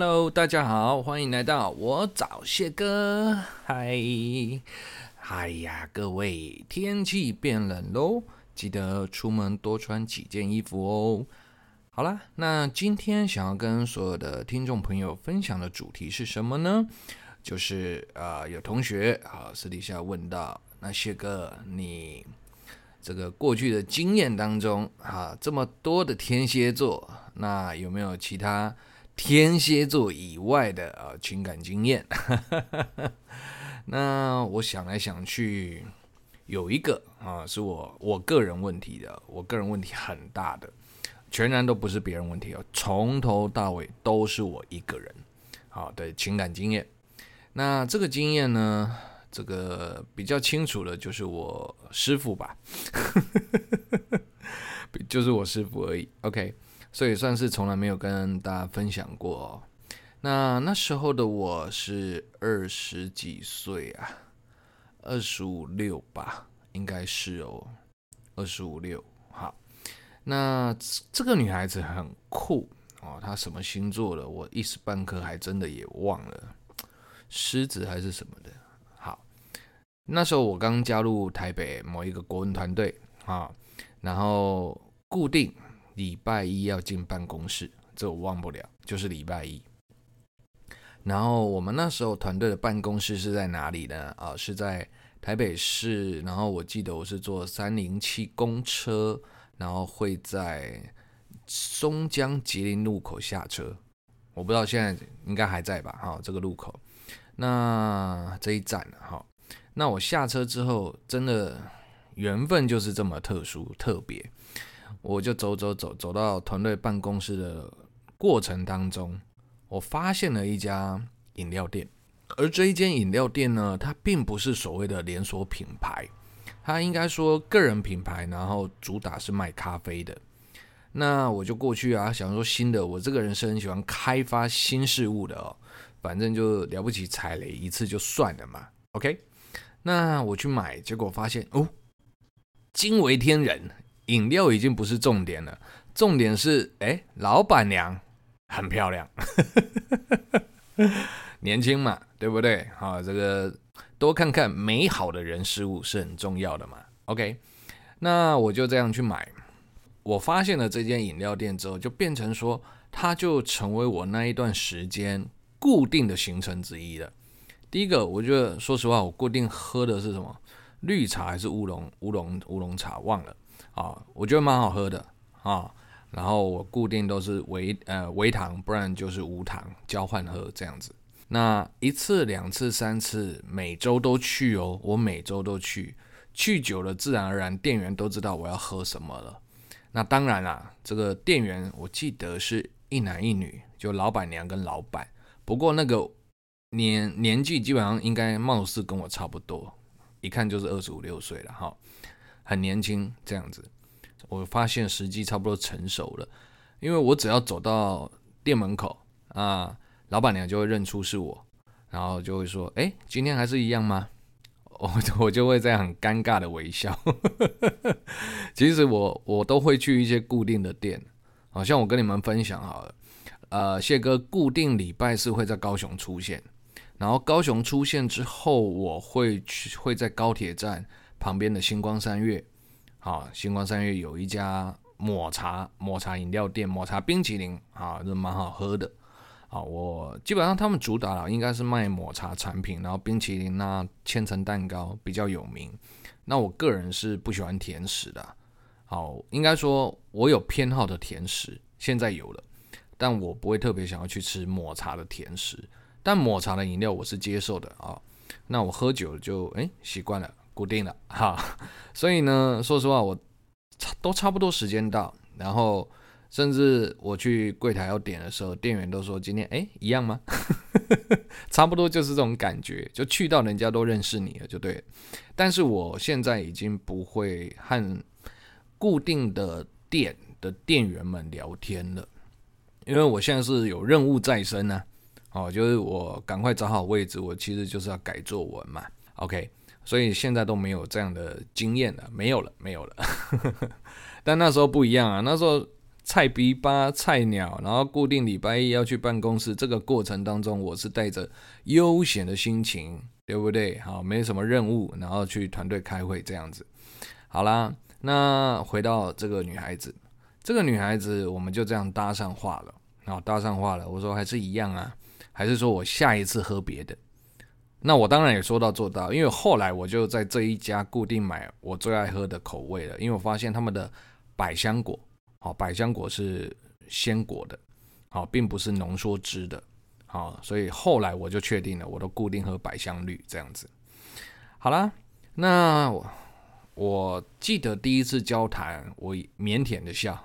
Hello，大家好，欢迎来到我找谢哥。嗨，嗨呀，各位，天气变冷喽，记得出门多穿几件衣服哦。好啦，那今天想要跟所有的听众朋友分享的主题是什么呢？就是啊、有同学啊私底下问到，那谢哥，你这个过去的经验当中啊，这么多的天蝎座，那有没有其他？天蝎座以外的啊情感经验，那我想来想去，有一个啊是我我个人问题的，我个人问题很大的，全然都不是别人问题哦，从头到尾都是我一个人好的情感经验。那这个经验呢，这个比较清楚的就是我师傅吧，就是我师傅而已。OK。所以算是从来没有跟大家分享过哦。那那时候的我是二十几岁啊，二十五六吧，应该是哦，二十五六。好，那这个女孩子很酷哦，她什么星座的？我一时半刻还真的也忘了，狮子还是什么的。好，那时候我刚加入台北某一个国文团队啊，然后固定。礼拜一要进办公室，这我忘不了，就是礼拜一。然后我们那时候团队的办公室是在哪里呢？啊，是在台北市。然后我记得我是坐三零七公车，然后会在松江吉林路口下车。我不知道现在应该还在吧？哈，这个路口。那这一站哈，那我下车之后，真的缘分就是这么特殊特别。我就走走走，走到团队办公室的过程当中，我发现了一家饮料店，而这一间饮料店呢，它并不是所谓的连锁品牌，它应该说个人品牌，然后主打是卖咖啡的。那我就过去啊，想说新的，我这个人是很喜欢开发新事物的哦，反正就了不起踩雷一次就算了嘛。OK，那我去买，结果发现哦，惊为天人。饮料已经不是重点了，重点是，哎，老板娘很漂亮，年轻嘛，对不对？好，这个多看看美好的人事物是很重要的嘛。OK，那我就这样去买。我发现了这间饮料店之后，就变成说，它就成为我那一段时间固定的行程之一了。第一个，我觉得说实话，我固定喝的是什么？绿茶还是乌龙？乌龙乌龙茶忘了。啊，我觉得蛮好喝的啊，然后我固定都是微呃微糖，不然就是无糖交换喝这样子。那一次、两次、三次，每周都去哦，我每周都去，去久了自然而然店员都知道我要喝什么了。那当然啦，这个店员我记得是一男一女，就老板娘跟老板，不过那个年年纪基本上应该貌似跟我差不多，一看就是二十五六岁了哈。很年轻这样子，我发现时机差不多成熟了，因为我只要走到店门口啊，老板娘就会认出是我，然后就会说：“哎，今天还是一样吗？” 我我就会这样很尴尬的微笑。其实我我都会去一些固定的店，好像我跟你们分享好了，呃，谢哥固定礼拜四会在高雄出现，然后高雄出现之后，我会去会在高铁站。旁边的星光三月，好，星光三月有一家抹茶抹茶饮料店，抹茶冰淇淋啊，这蛮好喝的。啊，我基本上他们主打了应该是卖抹茶产品，然后冰淇淋啊、千层蛋糕比较有名。那我个人是不喜欢甜食的，好，应该说我有偏好的甜食，现在有了，但我不会特别想要去吃抹茶的甜食。但抹茶的饮料我是接受的啊，那我喝酒就诶习惯了。固定了哈，所以呢，说实话，我差都差不多时间到，然后甚至我去柜台要点的时候，店员都说今天哎一样吗？差不多就是这种感觉，就去到人家都认识你了就对。但是我现在已经不会和固定的店的店员们聊天了，因为我现在是有任务在身呢、哦，就是我赶快找好位置，我其实就是要改作文嘛，OK。所以现在都没有这样的经验了，没有了，没有了。但那时候不一样啊，那时候菜逼吧菜鸟，然后固定礼拜一要去办公室，这个过程当中，我是带着悠闲的心情，对不对？好，没什么任务，然后去团队开会这样子。好啦，那回到这个女孩子，这个女孩子我们就这样搭上话了，然后，搭上话了。我说还是一样啊，还是说我下一次喝别的？那我当然也说到做到，因为后来我就在这一家固定买我最爱喝的口味了，因为我发现他们的百香果。好，百香果是鲜果的，好，并不是浓缩汁的，好，所以后来我就确定了，我都固定喝百香绿这样子。好啦，那我，我记得第一次交谈，我腼腆的笑，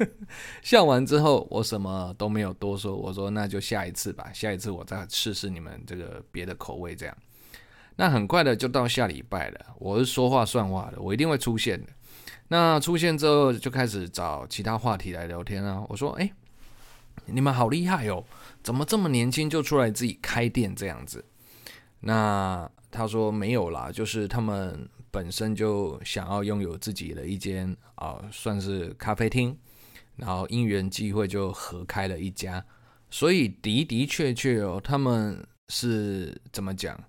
笑完之后我什么都没有多说，我说那就下一次吧，下一次我再试试你们这个别的口味这样。那很快的就到下礼拜了，我是说话算话的，我一定会出现的。那出现之后就开始找其他话题来聊天啊。我说：“哎，你们好厉害哦，怎么这么年轻就出来自己开店这样子？”那他说：“没有啦，就是他们本身就想要拥有自己的一间啊，算是咖啡厅，然后因缘际会就合开了一家。所以的的确确哦，他们是怎么讲？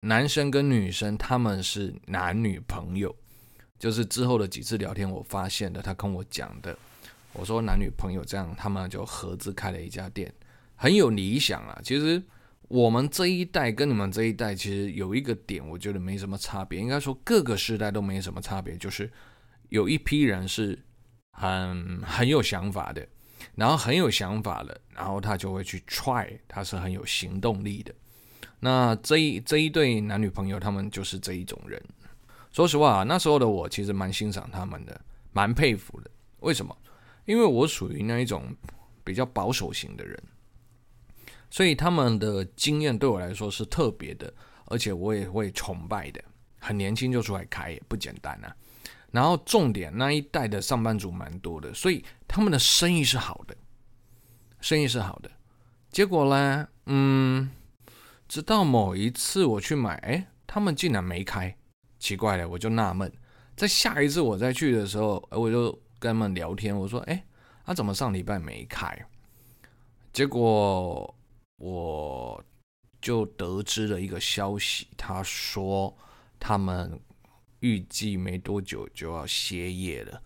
男生跟女生他们是男女朋友。”就是之后的几次聊天，我发现的，他跟我讲的，我说男女朋友这样，他们就合资开了一家店，很有理想啊。其实我们这一代跟你们这一代，其实有一个点，我觉得没什么差别。应该说各个时代都没什么差别，就是有一批人是很很有想法的，然后很有想法的，然后他就会去 try，他是很有行动力的。那这一这一对男女朋友，他们就是这一种人。说实话，那时候的我其实蛮欣赏他们的，蛮佩服的。为什么？因为我属于那一种比较保守型的人，所以他们的经验对我来说是特别的，而且我也会崇拜的。很年轻就出来开也不简单啊。然后重点那一代的上班族蛮多的，所以他们的生意是好的，生意是好的。结果呢，嗯，直到某一次我去买，哎，他们竟然没开。奇怪了，我就纳闷，在下一次我再去的时候，我就跟他们聊天，我说：“哎，他怎么上礼拜没开？”结果我就得知了一个消息，他说他们预计没多久就要歇业了。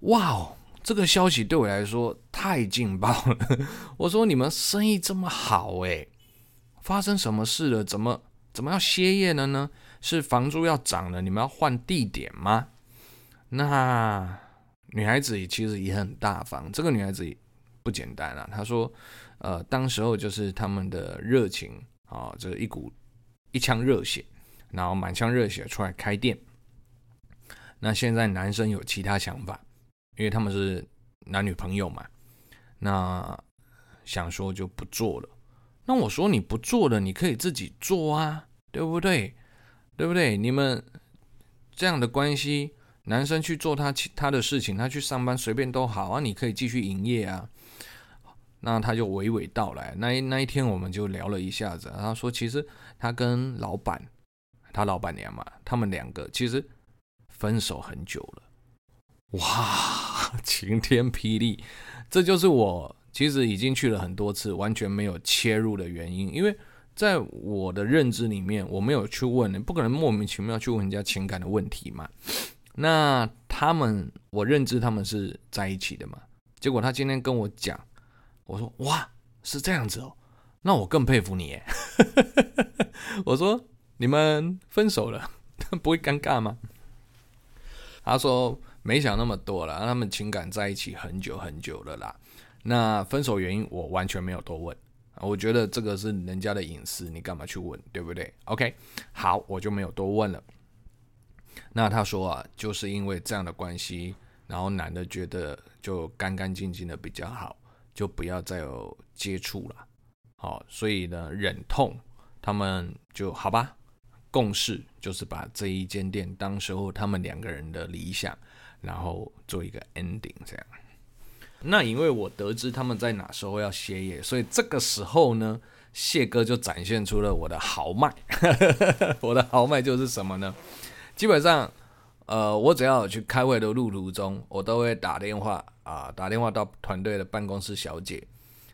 哇哦，这个消息对我来说太劲爆了！我说：“你们生意这么好，哎，发生什么事了？怎么怎么要歇业了呢？”是房租要涨了，你们要换地点吗？那女孩子其实也很大方，这个女孩子不简单啊。她说，呃，当时候就是他们的热情啊，这、一股一腔热血，然后满腔热血出来开店。那现在男生有其他想法，因为他们是男女朋友嘛，那想说就不做了。那我说你不做了，你可以自己做啊，对不对？对不对？你们这样的关系，男生去做他其他的事情，他去上班随便都好啊，你可以继续营业啊。那他就娓娓道来，那一那一天我们就聊了一下子。他说，其实他跟老板，他老板娘嘛，他们两个其实分手很久了。哇，晴天霹雳！这就是我其实已经去了很多次，完全没有切入的原因，因为。在我的认知里面，我没有去问，你不可能莫名其妙去问人家情感的问题嘛。那他们，我认知他们是在一起的嘛。结果他今天跟我讲，我说哇，是这样子哦，那我更佩服你耶。我说你们分手了，不会尴尬吗？他说没想那么多了，他们情感在一起很久很久了啦。那分手原因我完全没有多问。我觉得这个是人家的隐私，你干嘛去问，对不对？OK，好，我就没有多问了。那他说啊，就是因为这样的关系，然后男的觉得就干干净净的比较好，就不要再有接触了。好，所以呢，忍痛，他们就好吧，共识就是把这一间店当时候他们两个人的理想，然后做一个 ending 这样。那因为我得知他们在哪时候要歇业，所以这个时候呢，谢哥就展现出了我的豪迈。我的豪迈就是什么呢？基本上，呃，我只要去开会的路途中，我都会打电话啊，打电话到团队的办公室小姐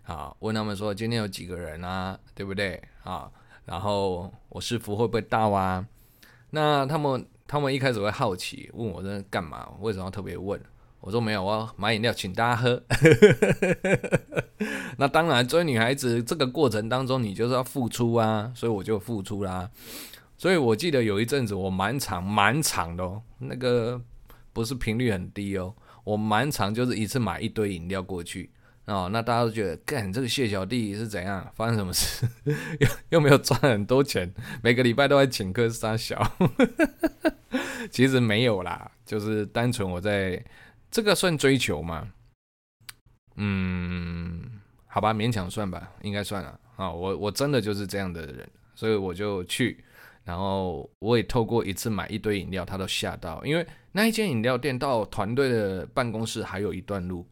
啊，问他们说今天有几个人啊，对不对啊？然后我师傅会不会到啊？那他们他们一开始会好奇，问我在干嘛？为什么要特别问？我说没有，我要买饮料请大家喝。那当然，追女孩子这个过程当中，你就是要付出啊，所以我就付出啦。所以我记得有一阵子，我蛮长蛮长的哦，那个不是频率很低哦，我蛮长就是一次买一堆饮料过去哦。那大家都觉得，干这个谢小弟是怎样？发生什么事？又又没有赚很多钱，每个礼拜都在请客杀小。其实没有啦，就是单纯我在。这个算追求吗？嗯，好吧，勉强算吧，应该算了啊。我我真的就是这样的人，所以我就去，然后我也透过一次买一堆饮料，他都吓到，因为那一间饮料店到团队的办公室还有一段路，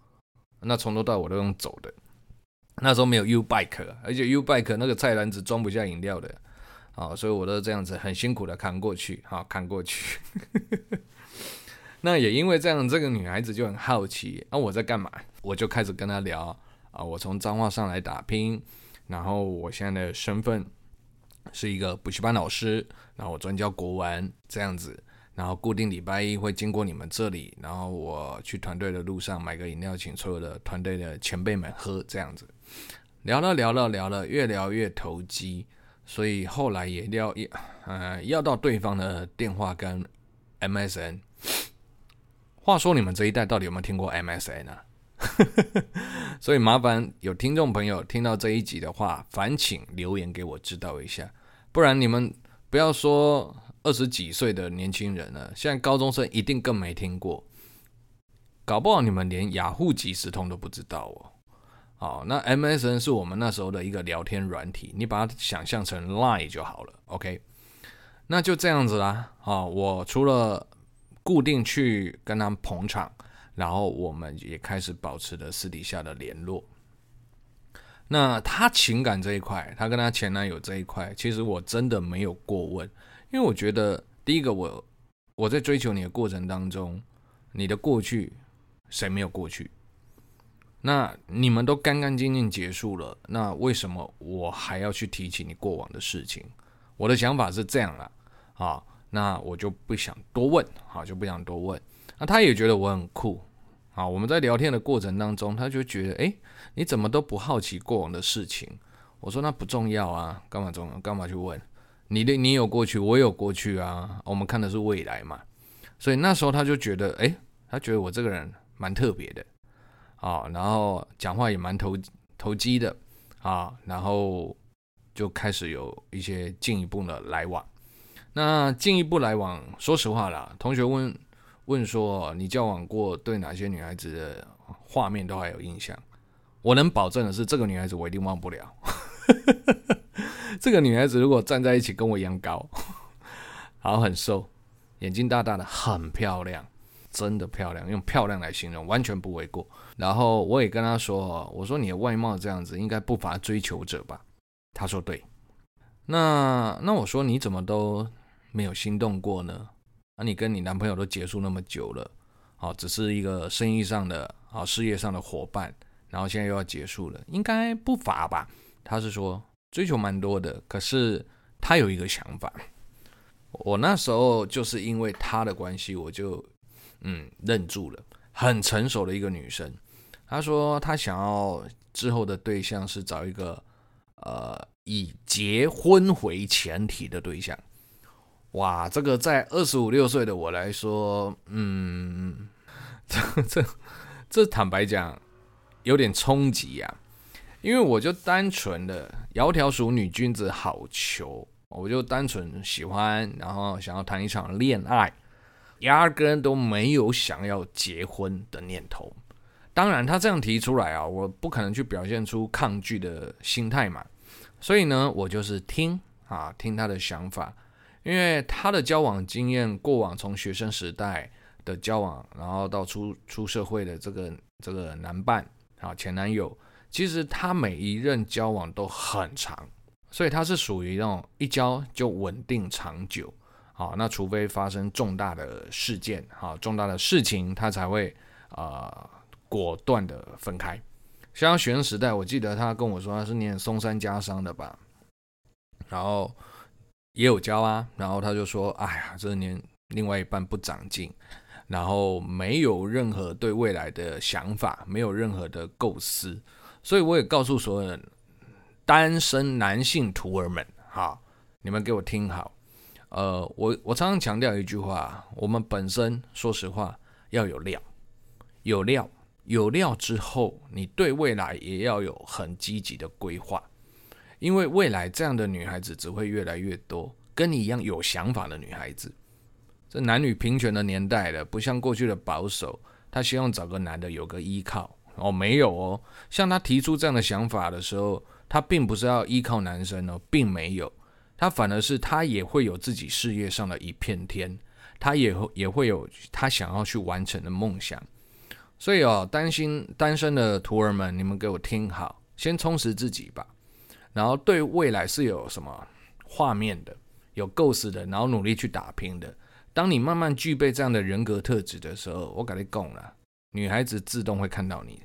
那从头到尾我都用走的。那时候没有 U Bike，而且 U Bike 那个菜篮子装不下饮料的啊，所以我都这样子很辛苦的扛过去，好，扛过去。那也因为这样，这个女孩子就很好奇啊，我在干嘛？我就开始跟她聊啊，我从彰化上来打拼，然后我现在的身份是一个补习班老师，然后我专教国文这样子，然后固定礼拜一会经过你们这里，然后我去团队的路上买个饮料，请所有的团队的前辈们喝这样子，聊了聊了聊了，越聊越投机，所以后来也要要 呃要到对方的电话跟 MSN。话说你们这一代到底有没有听过 MSN、啊？所以麻烦有听众朋友听到这一集的话，烦请留言给我知道一下，不然你们不要说二十几岁的年轻人了，现在高中生一定更没听过，搞不好你们连雅虎即时通都不知道哦。好，那 MSN 是我们那时候的一个聊天软体，你把它想象成 Line 就好了。OK，那就这样子啦。啊，我除了固定去跟他们捧场，然后我们也开始保持了私底下的联络。那他情感这一块，他跟他前男友这一块，其实我真的没有过问，因为我觉得第一个我，我在追求你的过程当中，你的过去谁没有过去？那你们都干干净净结束了，那为什么我还要去提起你过往的事情？我的想法是这样啦，啊。那我就不想多问，好，就不想多问。那他也觉得我很酷，好，我们在聊天的过程当中，他就觉得，诶，你怎么都不好奇过往的事情？我说那不重要啊，干嘛重要？干嘛去问？你的你有过去，我有过去啊，我们看的是未来嘛。所以那时候他就觉得，诶，他觉得我这个人蛮特别的，啊，然后讲话也蛮投投机的，啊，然后就开始有一些进一步的来往。那进一步来往，说实话啦，同学问问说，你交往过对哪些女孩子的画面都还有印象？我能保证的是，这个女孩子我一定忘不了。这个女孩子如果站在一起跟我一样高，好，很瘦，眼睛大大的，很漂亮，真的漂亮，用漂亮来形容完全不为过。然后我也跟她说，我说你的外貌这样子，应该不乏追求者吧？她说对。那那我说你怎么都没有心动过呢？那，你跟你男朋友都结束那么久了，好，只是一个生意上的啊，事业上的伙伴，然后现在又要结束了，应该不乏吧？他是说追求蛮多的，可是他有一个想法，我那时候就是因为他的关系，我就嗯愣住了，很成熟的一个女生，她说她想要之后的对象是找一个呃以结婚为前提的对象。哇，这个在二十五六岁的我来说，嗯，这这这坦白讲有点冲击呀，因为我就单纯的窈窕淑女，君子好逑，我就单纯喜欢，然后想要谈一场恋爱，压根都没有想要结婚的念头。当然，他这样提出来啊，我不可能去表现出抗拒的心态嘛，所以呢，我就是听啊，听他的想法。因为他的交往经验，过往从学生时代的交往，然后到出出社会的这个这个男伴啊，前男友，其实他每一任交往都很长，所以他是属于那种一交就稳定长久好，那除非发生重大的事件，好，重大的事情，他才会啊、果断的分开。像学生时代，我记得他跟我说他是念松山家商的吧，然后也有交啊，然后他就说，哎呀，这年另外一半不长进，然后没有任何对未来的想法，没有任何的构思，所以我也告诉所有人，单身男性徒儿们，哈，你们给我听好，呃，我我常常强调一句话，我们本身说实话要有料，有料。有料之后，你对未来也要有很积极的规划，因为未来这样的女孩子只会越来越多，跟你一样有想法的女孩子。这男女平权的年代了，不像过去的保守，他希望找个男的有个依靠哦，没有哦。像他提出这样的想法的时候，他并不是要依靠男生哦，并没有，他反而是他也会有自己事业上的一片天，他也会也会有他想要去完成的梦想。所以哦，担心单身的徒儿们，你们给我听好，先充实自己吧。然后对未来是有什么画面的、有构思的，然后努力去打拼的。当你慢慢具备这样的人格特质的时候，我跟你讲了，女孩子自动会看到你，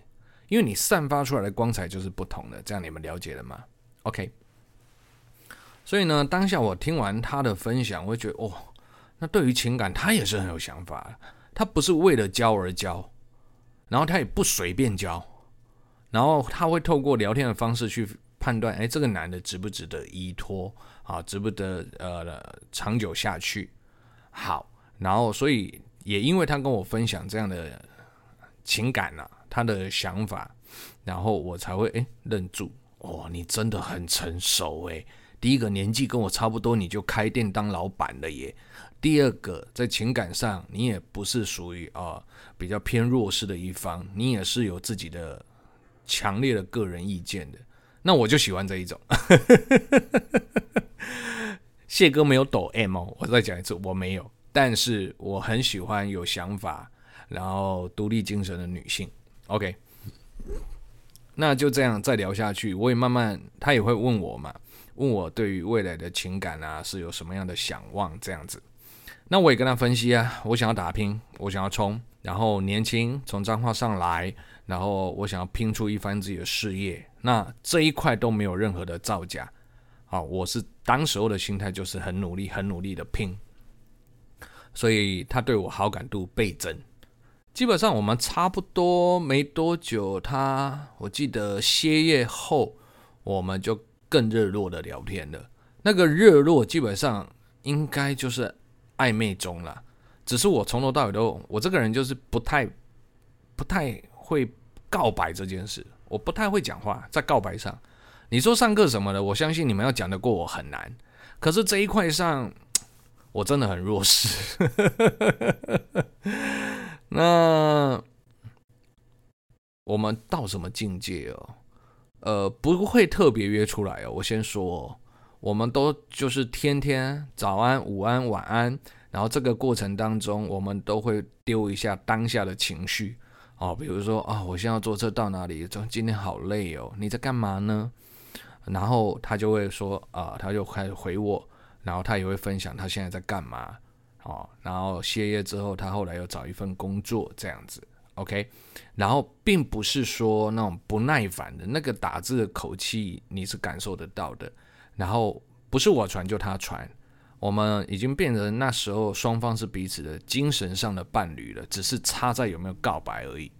因为你散发出来的光彩就是不同的。这样你们了解了吗？OK。所以呢，当下我听完他的分享，我觉得哦，那对于情感他也是很有想法，他不是为了交而交。然后他也不随便交，然后他会透过聊天的方式去判断，哎，这个男的值不值得依托啊，值不得呃长久下去。好，然后所以也因为他跟我分享这样的情感呐、啊，他的想法，然后我才会哎愣住，哇，你真的很成熟哎，第一个年纪跟我差不多，你就开店当老板了耶。第二个，在情感上，你也不是属于啊、比较偏弱势的一方，你也是有自己的强烈的个人意见的。那我就喜欢这一种。谢哥没有抖 M 哦，我再讲一次，我没有，但是我很喜欢有想法，然后独立精神的女性。OK，那就这样再聊下去，我也慢慢，他也会问我嘛，问我对于未来的情感啊是有什么样的想望，这样子。那我也跟他分析啊，我想要打拼，我想要冲，然后年轻从彰化上来，然后我想要拼出一番自己的事业。那这一块都没有任何的造假，好，我是当时候的心态就是很努力、很努力的拼，所以他对我好感度倍增。基本上我们差不多没多久，他我记得歇业后，我们就更热络的聊天了。那个热络基本上应该就是。暧昧中了，只是我从头到尾都，我这个人就是不太不太会告白这件事，我不太会讲话，在告白上，你说上课什么的，我相信你们要讲得过我很难，可是这一块上，我真的很弱势。那我们到什么境界哦？呃，不会特别约出来哦，我先说。我们都就是天天早安、午安、晚安，然后这个过程当中，我们都会丢一下当下的情绪哦，比如说啊、我现在要坐车到哪里？今天好累哦，你在干嘛呢？然后他就会说啊、他就开始回我，然后他也会分享他现在在干嘛哦，然后歇业之后，他后来又找一份工作这样子，OK，然后并不是说那种不耐烦的那个打字的口气，你是感受得到的。然后不是我传就他传，我们已经变成那时候双方是彼此的精神上的伴侣了，只是差在有没有告白而已。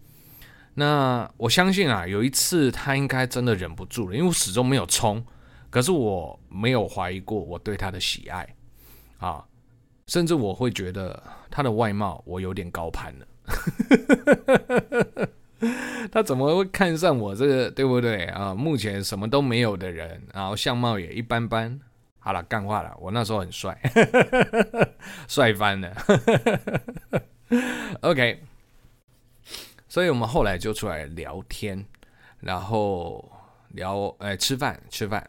那我相信啊，有一次他应该真的忍不住了，因为我始终没有冲，可是我没有怀疑过我对他的喜爱啊，甚至我会觉得他的外貌我有点高攀了。他怎么会看上我这个，对不对啊？目前什么都没有的人，然后相貌也一般般。好了，干话了，我那时候很帅，帅翻了。OK，所以我们后来就出来聊天，然后聊哎吃饭吃饭，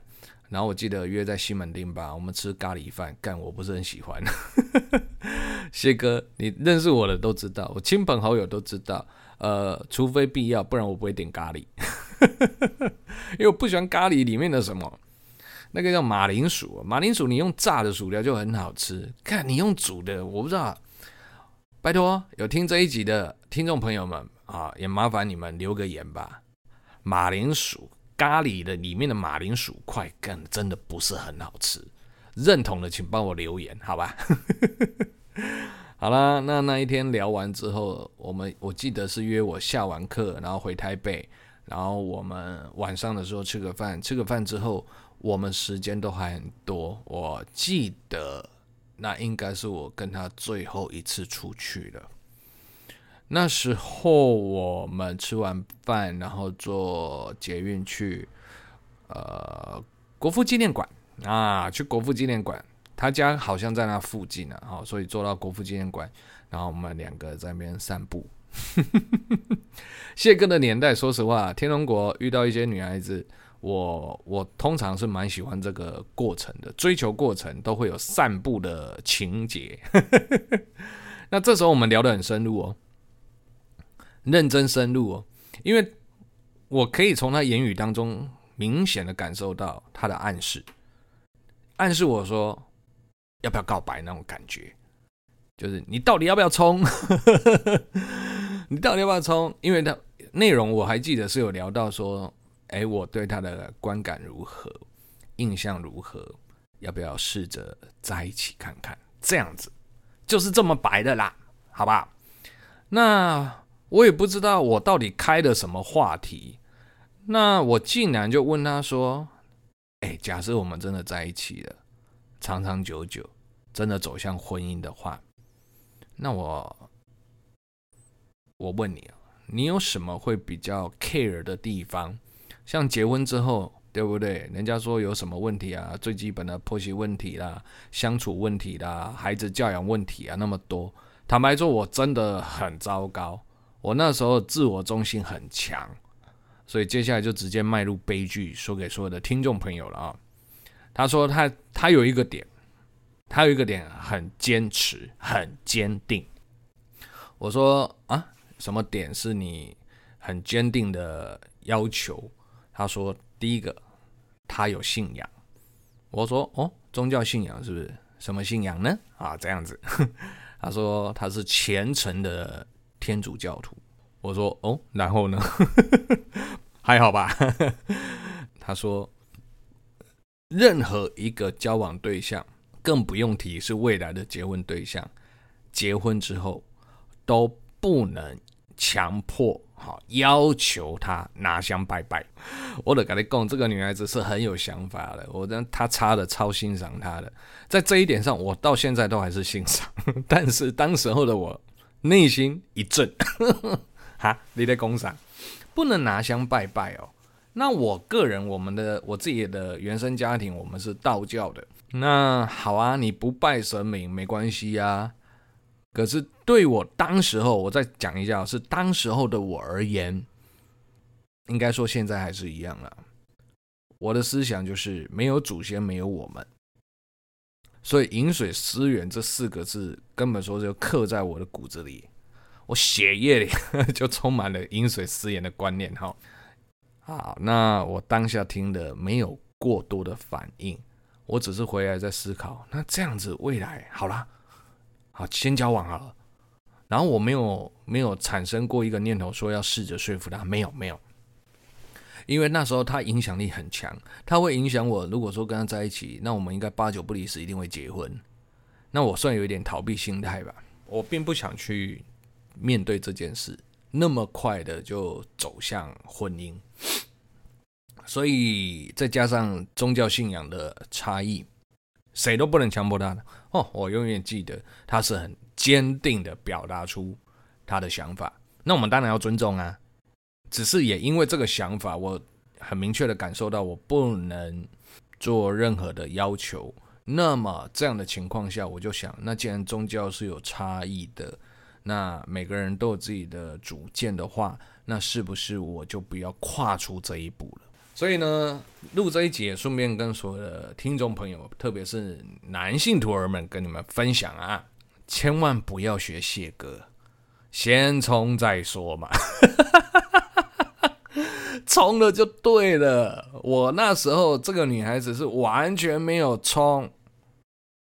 然后我记得约在西门町吧，我们吃咖喱饭，干我不是很喜欢。谢哥，你认识我的都知道，我亲朋好友都知道。呃，除非必要，不然我不会点咖喱，因为我不喜欢咖喱里面的什么那个叫马铃薯，马铃薯你用炸的薯条就很好吃，看你用煮的，我不知道。拜托，有听这一集的听众朋友们啊，也麻烦你们留个言吧。马铃薯咖喱的里面的马铃薯块，干真的不是很好吃。认同的请帮我留言，好吧？好啦，那那一天聊完之后，我们我记得是约我下完课，然后回台北，然后我们晚上的时候吃个饭，吃个饭之后，我们时间都还很多。我记得。那应该是我跟他最后一次出去了。那时候我们吃完饭，然后坐捷运去呃国父纪念馆啊，去国父纪念馆，他家好像在那附近呢，好，所以坐到国父纪念馆，然后我们两个在那边散步。谢哥的年代，说实话，天龙国遇到一些女孩子。我我通常是蛮喜欢这个过程的，追求过程都会有散步的情节。那这时候我们聊得很深入哦，认真深入哦，因为我可以从他言语当中明显的感受到他的暗示，暗示我说要不要告白那种感觉，就是你到底要不要冲？你到底要不要冲？因为他内容我还记得是有聊到说。哎，我对他的观感如何？印象如何？要不要试着在一起看看？这样子就是这么白的啦，好吧？那我也不知道我到底开了什么话题。那我竟然就问他说：“哎，假设我们真的在一起了，长长久久，真的走向婚姻的话，那我我问你啊，你有什么会比较 care 的地方？”像结婚之后，对不对？人家说有什么问题啊？最基本的婆媳问题啦，相处问题啦，孩子教养问题啊，那么多。坦白说，我真的很糟糕。我那时候自我中心很强，所以接下来就直接迈入悲剧，说给所有的听众朋友了啊。他说他他有一个点，他有一个点很坚持，很坚定。我说啊，什么点是你很坚定的要求？他说：“第一个，他有信仰。”我说：“哦，宗教信仰是不是？什么信仰呢？”啊，这样子。他说：“他是虔诚的天主教徒。”我说：“哦，然后呢？还好吧？” 他说：“任何一个交往对象，更不用提是未来的结婚对象，结婚之后都不能强迫。”好，要求他拿香拜拜。我得跟你讲，这个女孩子是很有想法的。我跟她差的超欣赏她的，在这一点上，我到现在都还是欣赏。但是当时候的我内心一震，哈，你在讲啥？不能拿香拜拜哦。那我个人，我们的我自己的原生家庭，我们是道教的。那好啊，你不拜神明没关系呀。可是对我当时候，我再讲一下，是当时候的我而言，应该说现在还是一样了。我的思想就是没有祖先，没有我们，所以饮水思源这四个字根本说就刻在我的骨子里，我血液里 就充满了饮水思源的观念。哈，好，那我当下听的没有过多的反应，我只是回来在思考，那这样子未来好了。好，先交往好了，然后我没有没有产生过一个念头说要试着说服他，没有没有，因为那时候他影响力很强，他会影响我。如果说跟他在一起，那我们应该八九不离十，一定会结婚。那我算有一点逃避心态吧，我并不想去面对这件事，那么快的就走向婚姻，所以再加上宗教信仰的差异。谁都不能强迫他哦，我永远记得他是很坚定的表达出他的想法，那我们当然要尊重啊。只是也因为这个想法，我很明确的感受到我不能做任何的要求。那么这样的情况下，我就想，那既然宗教是有差异的，那每个人都有自己的主见的话，那是不是我就不要跨出这一步了？所以呢，录这一集也顺便跟所有的听众朋友，特别是男性徒儿们，跟你们分享啊，千万不要学谢哥，先冲再说嘛。冲了就对了。我那时候这个女孩子是完全没有冲。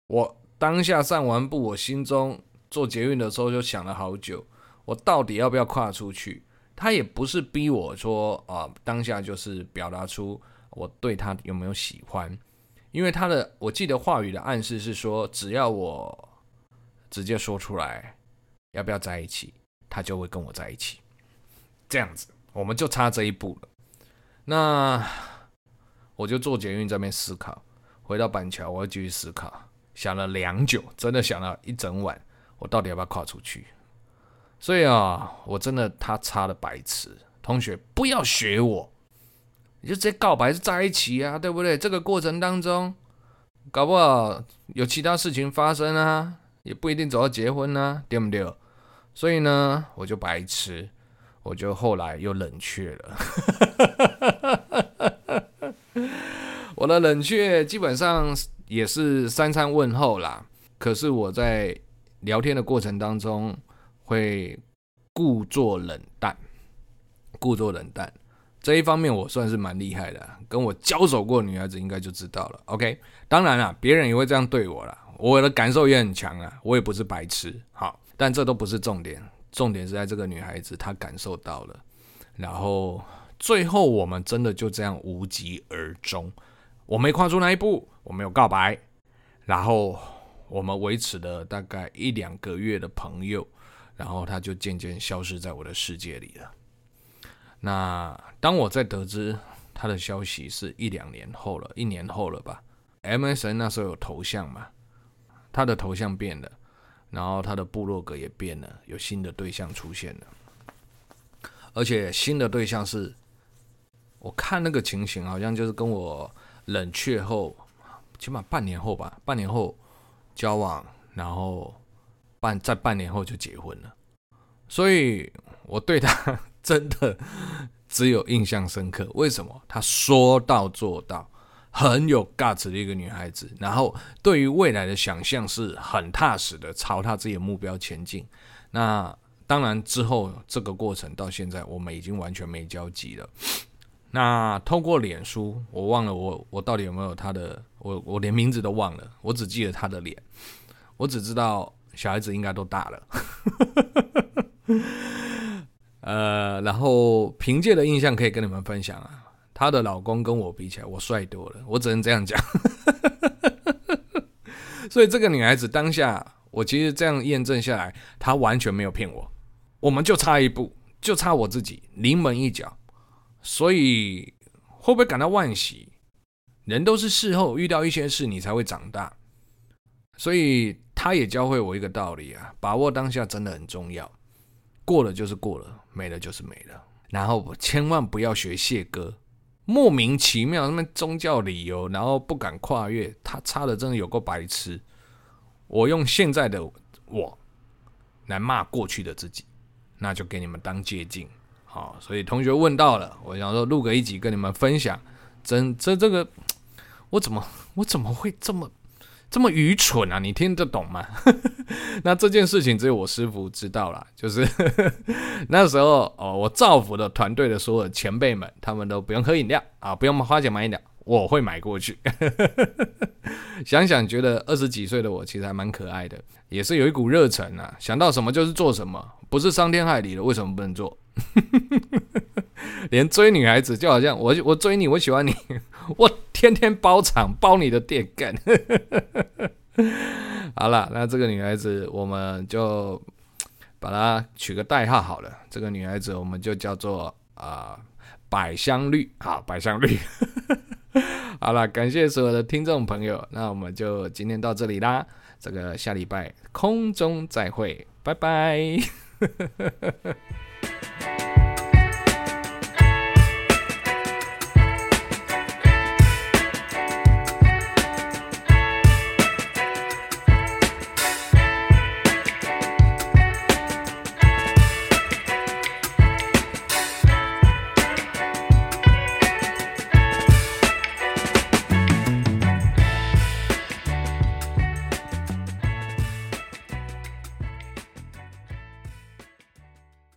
我当下散完步，我心中坐捷运的时候就想了好久，我到底要不要跨出去？她也不是逼我说啊、当下就是表达出我对她有没有喜欢，因为她的我记得话语的暗示是说，只要我直接说出来要不要在一起，他就会跟我在一起。这样子，我们就差这一步了。那我就坐捷运这边思考，回到板桥，我要继续思考，想了良久，真的想了一整晚，我到底要不要跨出去？所以啊，我真的他差了白痴，同学不要学我，你就直接告白是在一起啊，对不对？这个过程当中，搞不好有其他事情发生啊，也不一定走到结婚啊，对不对？所以呢，我就白痴。我就后来又冷却了，我的冷却基本上也是三餐问候啦。可是我在聊天的过程当中会故作冷淡，故作冷淡这一方面我算是蛮厉害的，跟我交手过女孩子应该就知道了。OK，当然啦，别人也会这样对我啦，我的感受也很强啊，我也不是白痴。好，但这都不是重点。重点是在这个女孩子，她感受到了，然后最后我们真的就这样无疾而终。我没跨出那一步，我没有告白，然后我们维持了大概一两个月的朋友，然后她就渐渐消失在我的世界里了。那当我在得知她的消息是一两年后了，一年后了吧？MSN 那时候有头像嘛？他的头像变了。然后他的部落格也变了，有新的对象出现了，而且新的对象是，我看那个情形好像就是跟我冷却后，起码半年后吧，半年后交往，然后半在半年后就结婚了，所以我对他 真的只有印象深刻。为什么？他说到做到。很有 guts 的一个女孩子，然后对于未来的想象是很踏实的，朝她自己的目标前进。那当然之后这个过程到现在，我们已经完全没交集了。那透过脸书，我忘了我我到底有没有她的，我我连名字都忘了，我只记得她的脸，我只知道小孩子应该都大了。呃，然后凭借的印象可以跟你们分享啊。她的老公跟我比起来，我帅多了，我只能这样讲。所以这个女孩子当下，我其实这样验证下来，她完全没有骗我，我们就差一步，就差我自己临门一脚。所以会不会感到惋惜？人都是事后遇到一些事，你才会长大。所以她也教会我一个道理啊，把握当下真的很重要。过了就是过了，没了就是没了。然后千万不要学谢哥。莫名其妙，什么宗教理由，然后不敢跨越，他差的真的有够白痴。我用现在的我来骂过去的自己，那就给你们当借鉴。好，所以同学问到了，我想说录个一集跟你们分享。真这这个，我怎么我怎么会这么？这么愚蠢啊！你听得懂吗？那这件事情只有我师傅知道啦。就是 那时候哦，我造福的团队的所有前辈们，他们都不用喝饮料啊，不用花钱买饮料，我会买过去。想想觉得二十几岁的我其实还蛮可爱的，也是有一股热忱啊，想到什么就是做什么，不是伤天害理的，为什么不能做？连追女孩子就好像我我追你，我喜欢你，我天天包场包你的店干。好了，那这个女孩子我们就把她取个代号好了。这个女孩子我们就叫做啊、百香绿，好百香绿。好了，感谢所有的听众朋友，那我们就今天到这里啦。这个下礼拜空中再会，拜拜。